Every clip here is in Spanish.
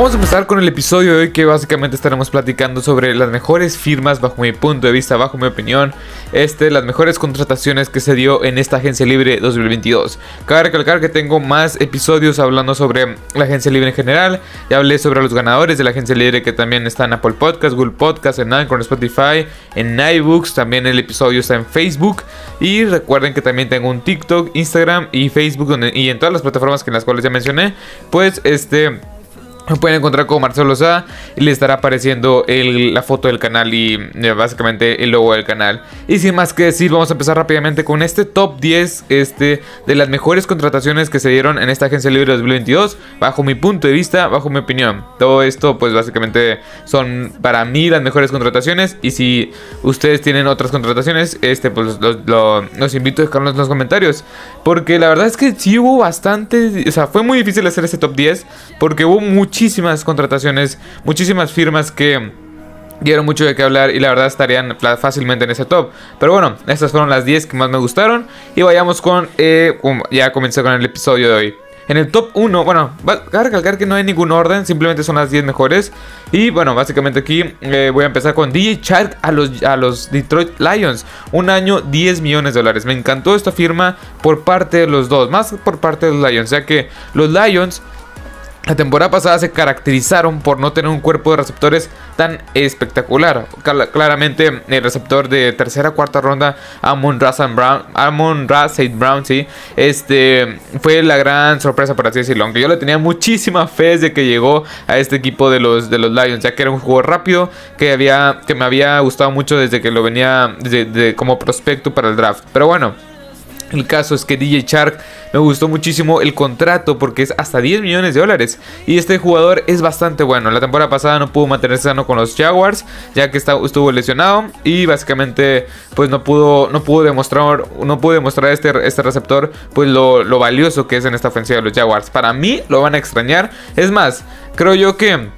Vamos a empezar con el episodio de hoy que básicamente estaremos platicando sobre las mejores firmas bajo mi punto de vista, bajo mi opinión, este, las mejores contrataciones que se dio en esta agencia libre 2022. Cabe recalcar que tengo más episodios hablando sobre la agencia libre en general, ya hablé sobre los ganadores de la agencia libre que también están en Apple Podcast, Google Podcast, en Anchor, Spotify, en iBooks, también el episodio está en Facebook. Y recuerden que también tengo un TikTok, Instagram y Facebook y en todas las plataformas que en las cuales ya mencioné, pues este me pueden encontrar con Marcelo Sá y le estará apareciendo la foto del canal y eh, básicamente el logo del canal. Y sin más que decir, vamos a empezar rápidamente con este top 10 este, de las mejores contrataciones que se dieron en esta agencia libre 2022, bajo mi punto de vista, bajo mi opinión. Todo esto pues básicamente son para mí las mejores contrataciones y si ustedes tienen otras contrataciones, este pues los, invito a dejarlos en los comentarios. Porque la verdad es que sí hubo bastante, o sea, fue muy difícil hacer este top 10 porque hubo mucho muchísimas contrataciones, muchísimas firmas que dieron mucho de qué hablar y la verdad estarían fácilmente en ese top. Pero bueno, estas fueron las 10 que más me gustaron y vayamos con, eh, ya comencé con el episodio de hoy. En el top 1, bueno, va a recalcar que no hay ningún orden, simplemente son las 10 mejores. Y bueno, básicamente aquí eh, voy a empezar con DJ Shark a los, a los Detroit Lions. Un año, 10 millones de dólares. Me encantó esta firma por parte de los dos, más por parte de los Lions, ya que los Lions la temporada pasada se caracterizaron por no tener un cuerpo de receptores tan espectacular. Claramente el receptor de tercera cuarta ronda, Amon Razan Brown, Amon Brown, sí, este fue la gran sorpresa por así decirlo. Aunque yo le tenía muchísima fe desde que llegó a este equipo de los, de los Lions, ya que era un juego rápido que había que me había gustado mucho desde que lo venía como prospecto para el draft. Pero bueno, el caso es que DJ Shark me gustó muchísimo el contrato porque es hasta 10 millones de dólares. Y este jugador es bastante bueno. La temporada pasada no pudo mantenerse sano con los Jaguars ya que estuvo lesionado y básicamente pues no pudo, no pudo demostrar, no pudo demostrar este, este receptor pues lo, lo valioso que es en esta ofensiva de los Jaguars. Para mí lo van a extrañar. Es más, creo yo que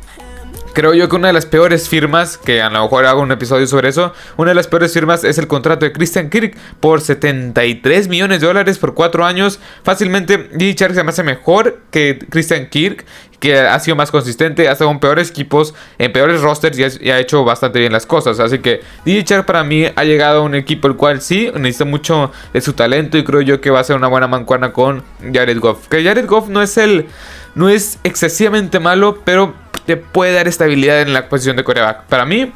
Creo yo que una de las peores firmas, que a lo mejor hago un episodio sobre eso, una de las peores firmas es el contrato de Christian Kirk por 73 millones de dólares por 4 años. Fácilmente, DJ Chark se me hace mejor que Christian Kirk, que ha sido más consistente, ha estado en peores equipos, en peores rosters y ha, hecho bastante bien las cosas. Así que DJ Chark para mí ha llegado a un equipo el cual sí necesita mucho de su talento y creo yo que va a ser una buena mancuerna con Jared Goff. Que Jared Goff no es el. No es excesivamente malo, pero te puede dar estabilidad en la posición de coreback. Para mí,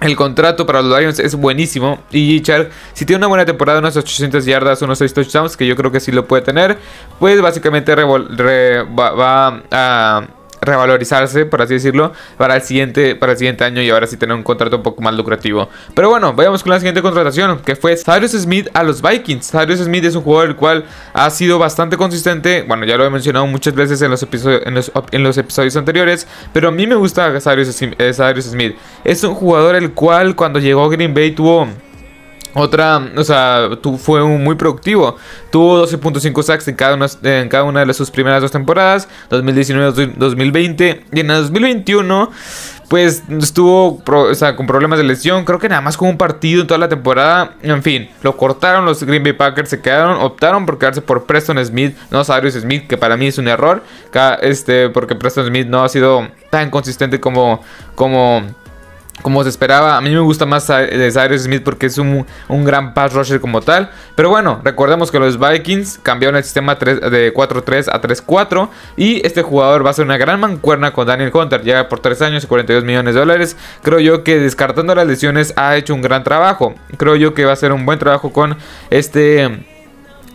el contrato para los Lions es buenísimo. Y Char, si tiene una buena temporada, unas 800 yardas, unos 6 touchdowns, que yo creo que sí lo puede tener, pues básicamente va, a revalorizarse, por así decirlo, para el siguiente, para el siguiente año y ahora sí tener un contrato un poco más lucrativo. Pero bueno, vayamos con la siguiente contratación, que fue Cyrus Smith a los Vikings. Cyrus Smith es un jugador el cual ha sido bastante consistente, bueno, ya lo he mencionado muchas veces en los episodios, en los, episodios anteriores, pero a mí me gusta eh, Cyrus Smith. Es un jugador el cual cuando llegó a Green Bay tuvo otra, o sea, fue muy productivo. Tuvo 12.5 sacks en cada, una, en cada una de sus primeras dos temporadas, 2019-2020. Y en el 2021, pues estuvo con problemas de lesión. Creo que nada más con un partido en toda la temporada. En fin, lo cortaron los Green Bay Packers, se quedaron, optaron por quedarse por Preston Smith, no Cyrus Smith, que para mí es un error. Este, porque Preston Smith no ha sido tan consistente como, como como se esperaba. A mí me gusta más Cyrus Smith porque es un, gran pass rusher como tal. Pero bueno, recordemos que los Vikings cambiaron el sistema de 4-3 a 3-4. Y este jugador va a ser una gran mancuerna con Daniel Hunter. Llega por 3 años y 42 millones de dólares. Creo yo que descartando las lesiones ha hecho un gran trabajo. Creo yo que va a ser un buen trabajo con este...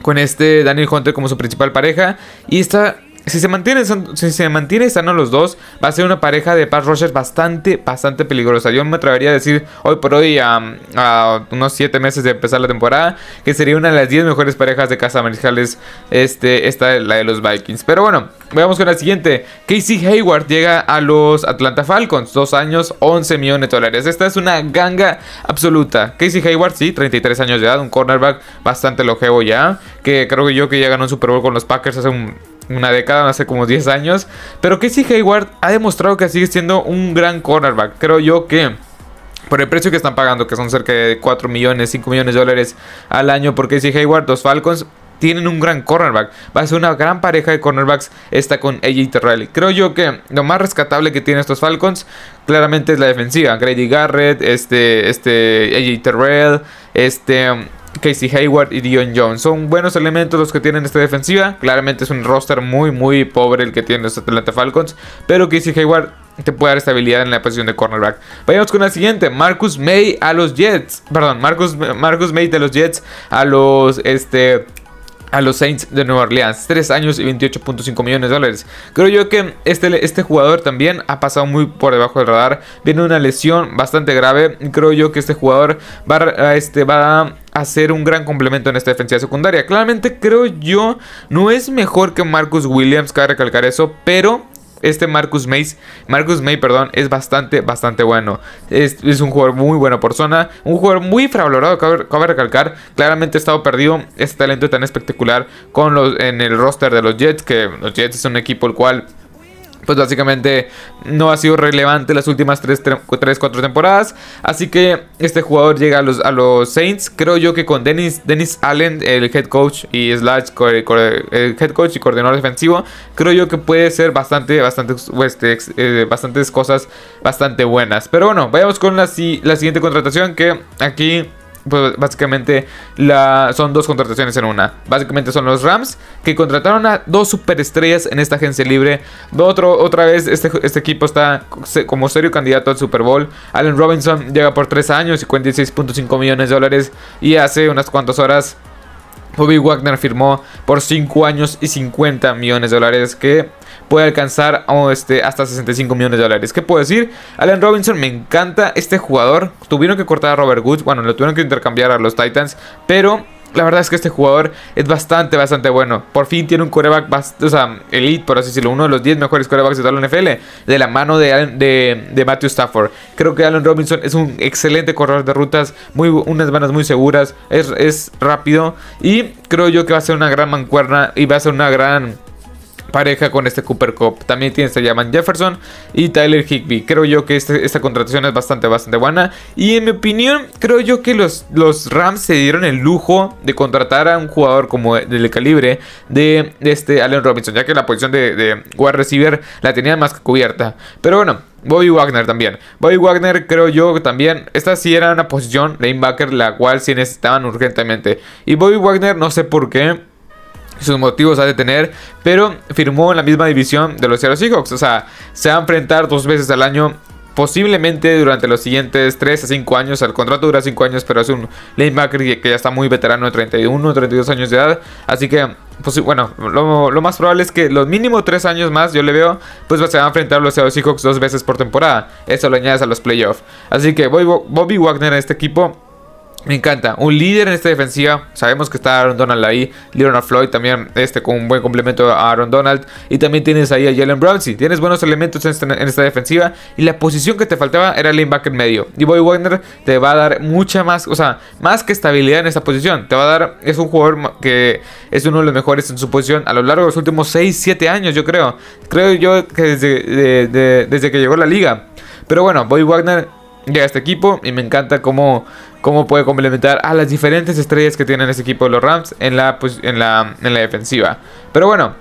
Con este Daniel Hunter como su principal pareja. Y está si se mantienen, si se mantiene sano los dos, va a ser una pareja de pass rushers bastante, bastante peligrosa. Yo me atrevería a decir hoy por hoy, a, unos 7 meses de empezar la temporada, que sería una de las 10 mejores parejas de casa mariscales, este, esta la de los Vikings. Pero bueno, veamos con la siguiente. Casey Hayward llega a los Atlanta Falcons, 2 años, 11 millones de dólares. Esta es una ganga absoluta. Casey Hayward, sí, 33 años de edad, un cornerback bastante longevo ya, que creo que yo que ya ganó un Super Bowl con los Packers hace un una década, hace como 10 años. Pero Casey Hayward ha demostrado que sigue siendo un gran cornerback. Creo yo que por el precio que están pagando, que son cerca de 4 millones, 5 millones de dólares al año por Casey Hayward, los Falcons tienen un gran cornerback. Va a ser una gran pareja de cornerbacks esta con AJ Terrell. Creo yo que lo más rescatable que tienen estos Falcons claramente es la defensiva. Grady Garrett, este, este AJ Terrell, este Casey Hayward y Dion Jones. Son buenos elementos los que tienen esta defensiva. Claramente es un roster muy, muy pobre el que tiene los Atlanta Falcons. Pero Casey Hayward te puede dar estabilidad en la posición de cornerback. Vayamos con la siguiente. Marcus May a los Jets. Perdón, Marcus, Marcus May de los Jets a los este, a los Saints de Nueva Orleans. 3 años y 28.5 millones de dólares. Creo yo que este, este jugador también ha pasado muy por debajo del radar. Viene una lesión bastante grave. Creo yo que este jugador va a, este, va a ser un gran complemento en esta defensiva secundaria. Claramente creo yo no es mejor que Marcus Williams, cabe recalcar eso, pero este Marcus May, Marcus May, perdón, es bastante, bastante bueno. Es, un jugador muy bueno por zona, un jugador muy infravalorado, cabe, recalcar. Claramente ha estado perdido este talento tan espectacular con los, en el roster de los Jets, que los Jets es un equipo el cual pues básicamente no ha sido relevante las últimas 3-4 temporadas. Así que este jugador llega a los, a los Saints. Creo yo que con Dennis, Dennis Allen, el head coach y slash el head coach y coordinador defensivo, creo yo que puede ser bastante, bastante, este, eh, bastantes cosas bastante buenas. Pero bueno, vayamos con la, la siguiente contratación que aquí pues básicamente son dos contrataciones en una. Básicamente son los Rams que contrataron a dos superestrellas en esta agencia libre. Otro, otra vez este, este equipo está como serio candidato al Super Bowl. Allen Robinson llega por 3 años y 56.5 millones de dólares. Y hace unas cuantas horas Bobby Wagner firmó por 5 años y 50 millones de dólares que puede alcanzar este, hasta 65 millones de dólares. ¿Qué puedo decir? Allen Robinson me encanta este jugador. Tuvieron que cortar a Robert Woods, bueno, lo tuvieron que intercambiar a los Titans, pero la verdad es que este jugador es bastante, bastante bueno. Por fin tiene un coreback, o sea, elite, por así decirlo. Uno de los 10 mejores corebacks de toda la NFL. De la mano de, de, de, Matthew Stafford. Creo que Allen Robinson es un excelente corredor de rutas. Muy, unas manos muy seguras. Es, es rápido. Y creo yo que va a ser una gran mancuerna. Y va a ser una gran pareja con este Cooper Cup. También tiene se llaman Jefferson y Tyler Higby. Creo yo que este, esta contratación es bastante, bastante buena. Y en mi opinión, creo yo que los, los Rams se dieron el lujo de contratar a un jugador como del calibre de, este Allen Robinson, ya que la posición de, de wide receiver la tenían más que cubierta. Pero bueno, Bobby Wagner también. Bobby Wagner creo yo también. Esta sí era una posición lanebacker la cual sí necesitaban urgentemente. Y Bobby Wagner no sé por qué sus motivos ha de tener, pero firmó en la misma división de los Seattle Seahawks. O sea, se va a enfrentar dos veces al año. Posiblemente durante los siguientes 3 a 5 años, el contrato dura 5 años, pero es un lanebacker que ya está muy veterano de 31, 32 años de edad. Así que, pues bueno, lo, más probable es que los mínimos 3 años más, yo le veo, pues se van a enfrentar los Seattle Seahawks dos veces por temporada. Eso lo añades a los playoffs. Así que Bobby Wagner en este equipo me encanta, un líder en esta defensiva. Sabemos que está Aaron Donald ahí. Leonard Floyd también, este con un buen complemento a Aaron Donald. Y también tienes ahí a Jalen Brownsie. Tienes buenos elementos en esta, defensiva. Y la posición que te faltaba era el linebacker medio. Y Boy Wagner te va a dar mucha más, o sea, más que estabilidad en esta posición. Te va a dar, es un jugador que es uno de los mejores en su posición a lo largo de los últimos 6, 7 años, yo creo. Creo yo que desde, desde que llegó a la liga. Pero bueno, Boy Wagner llega este equipo y me encanta cómo cómo puede complementar a las diferentes estrellas que tienen este equipo de los Rams en la, pues, en la, en la defensiva. Pero bueno,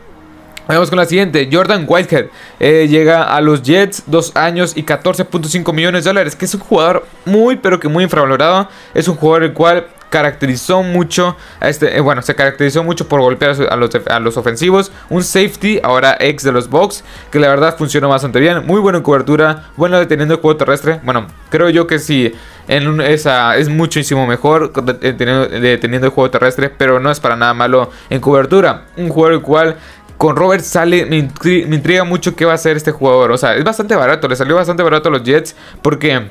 Vamos con la siguiente, Jordan Whitehead eh, llega a los Jets, 2 años y 14.5 millones de dólares, que es un jugador muy pero que muy infravalorado, es un jugador el cual caracterizó mucho a este, eh, bueno, se caracterizó mucho por golpear a los, a los, ofensivos, un safety, ahora ex de los Bucks, que la verdad funcionó bastante bien, muy bueno en cobertura, bueno deteniendo el juego terrestre, bueno, creo yo que sí, en esa, es muchísimo mejor deteniendo, deteniendo el juego terrestre, pero no es para nada malo en cobertura, un jugador el cual con Robert sale, me, intriga mucho qué va a hacer este jugador. O sea, es bastante barato, le salió bastante barato a los Jets porque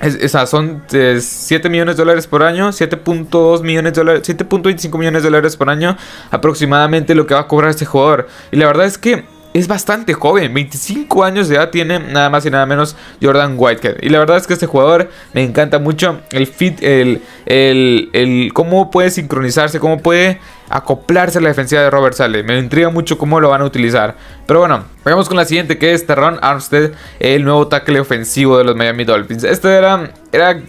es, son 7 eh, millones de dólares por año, 7.2 millones de dólares, 7.25 millones de dólares por año aproximadamente lo que va a cobrar este jugador. Y la verdad es que es bastante joven, 25 años de edad tiene nada más y nada menos Jordan Whitehead. Y la verdad es que este jugador me encanta mucho el fit, el, el, el cómo puede sincronizarse, cómo puede acoplarse a la defensiva de Robert Sale. Me intriga mucho cómo lo van a utilizar. Pero bueno, vayamos con la siguiente que es Terron Armstead, el nuevo tackle ofensivo de los Miami Dolphins. Este era, era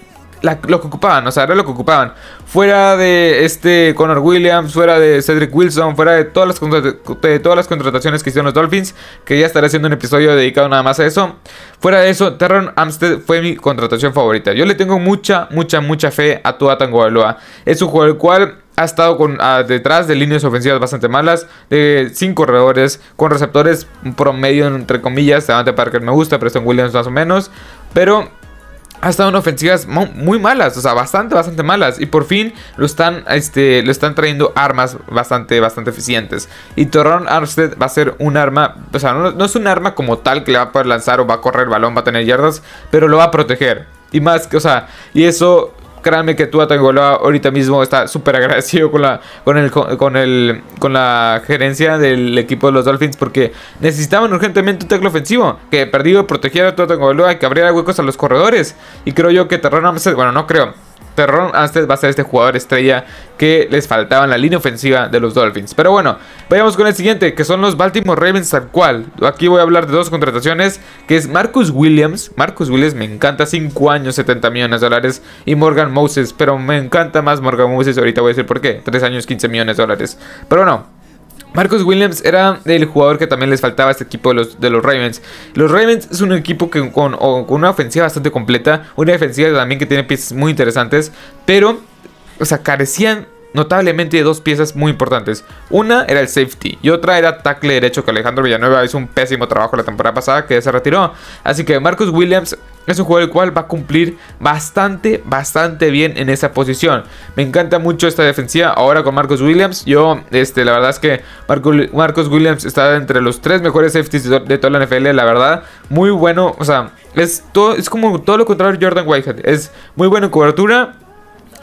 lo que ocupaban, o sea, era lo que ocupaban. Fuera de este Connor Williams, fuera de Cedric Wilson, fuera de todas las, de todas las contrataciones que hicieron los Dolphins, que ya estaré haciendo un episodio dedicado nada más a eso. Fuera de eso, Terron Amstead fue mi contratación favorita. Yo le tengo mucha, mucha, mucha fe a Tua Tagovailoa. Es un jugador el cual ha estado con, detrás de líneas ofensivas bastante malas, de 5 corredores, con receptores promedio, entre comillas. Davante Parker me gusta, Preston Williams más o menos. Pero ha estado en ofensivas muy malas, o sea, bastante, bastante malas. Y por fin lo están, este, lo están trayendo armas bastante, bastante eficientes. Y Torron Armstead va a ser un arma, o sea, no, es un arma como tal que le va a poder lanzar o va a correr el balón, va a tener yardas, pero lo va a proteger. Y más o sea, y eso Créanme que Tua Tagovailoa ahorita mismo está súper agradecido con la, con, el, con, el, con la gerencia del equipo de los Dolphins porque necesitaban urgentemente un tackle ofensivo que perdido protegiera a Tua Tagovailoa y que abriera huecos a los corredores. Y creo yo que Terrón bueno, no creo. Terron Anstead va a ser este jugador estrella que les faltaba en la línea ofensiva de los Dolphins. Pero bueno, vayamos con el siguiente, que son los Baltimore Ravens tal cual. Aquí voy a hablar de dos contrataciones, que es Marcus Williams. Marcus Williams me encanta, 5 años, 70 millones de dólares. Y Morgan Moses, pero me encanta más Morgan Moses, ahorita voy a decir por qué. 3 años, 15 millones de dólares. Pero bueno. Marcus Williams era el jugador que también les faltaba a este equipo de los, de los Ravens. Los Ravens es un equipo que con, una ofensiva bastante completa, una defensiva también que tiene piezas muy interesantes, pero, o sea, carecían notablemente de dos piezas muy importantes. Una era el safety y otra era tackle derecho que Alejandro Villanueva hizo un pésimo trabajo la temporada pasada que se retiró. Así que Marcus Williams es un jugador el cual va a cumplir bastante, bastante bien en esa posición. Me encanta mucho esta defensiva ahora con Marcus Williams. Yo, este, la verdad es que Marcus, Williams está entre los tres mejores safeties de toda la NFL, la verdad. Muy bueno, o sea, es, todo, es como todo lo contrario de Jordan Whitehead. Es muy bueno en cobertura,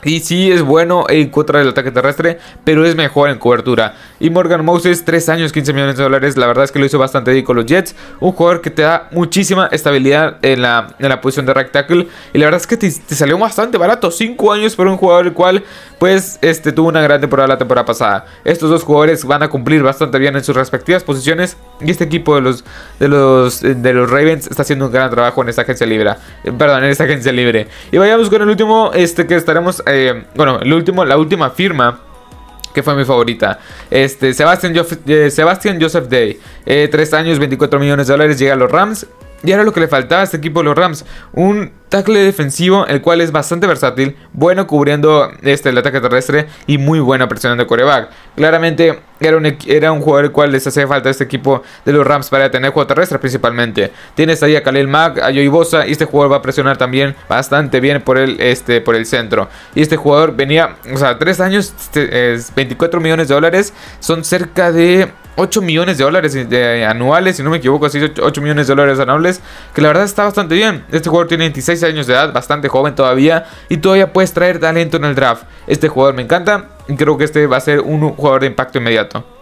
y sí es bueno en contra del ataque terrestre, pero es mejor en cobertura. Y Morgan Moses, 3 años, 15 millones de dólares. La verdad es que lo hizo bastante bien con los Jets. Un jugador que te da muchísima estabilidad en la, en la posición de right tackle. Y la verdad es que te, salió bastante barato. 5 años por un jugador el cual, pues, este, tuvo una gran temporada la temporada pasada. Estos dos jugadores van a cumplir bastante bien en sus respectivas posiciones. Y este equipo de los, de los, de los Ravens está haciendo un gran trabajo en esta agencia libre. Eh, perdón, en esta agencia libre. Y vayamos con el último, este que estaremos eh, bueno, el último, la última firma que fue mi favorita. Este, Sebastian, eh, Joseph Day. Eh, 3 años, 24 millones de dólares, llega a los Rams. Y ahora lo que le faltaba a este equipo de los Rams, un tackle defensivo, el cual es bastante versátil, bueno cubriendo este, el ataque terrestre y muy bueno presionando coreback. Claramente era un, era un jugador el cual les hacía falta a este equipo de los Rams para tener juego terrestre principalmente. Tienes ahí a Khalil Mack, a Joey Bosa y este jugador va a presionar también bastante bien por el, este, por el centro. Y este jugador venía, o sea, 3 años, este, es 24 millones de dólares, son cerca de 8 millones de dólares anuales, si no me equivoco, así 8 millones de dólares anuales, que la verdad está bastante bien. Este jugador tiene 26 años de edad, bastante joven todavía, y todavía puedes traer talento en el draft. Este jugador me encanta y creo que este va a ser un jugador de impacto inmediato.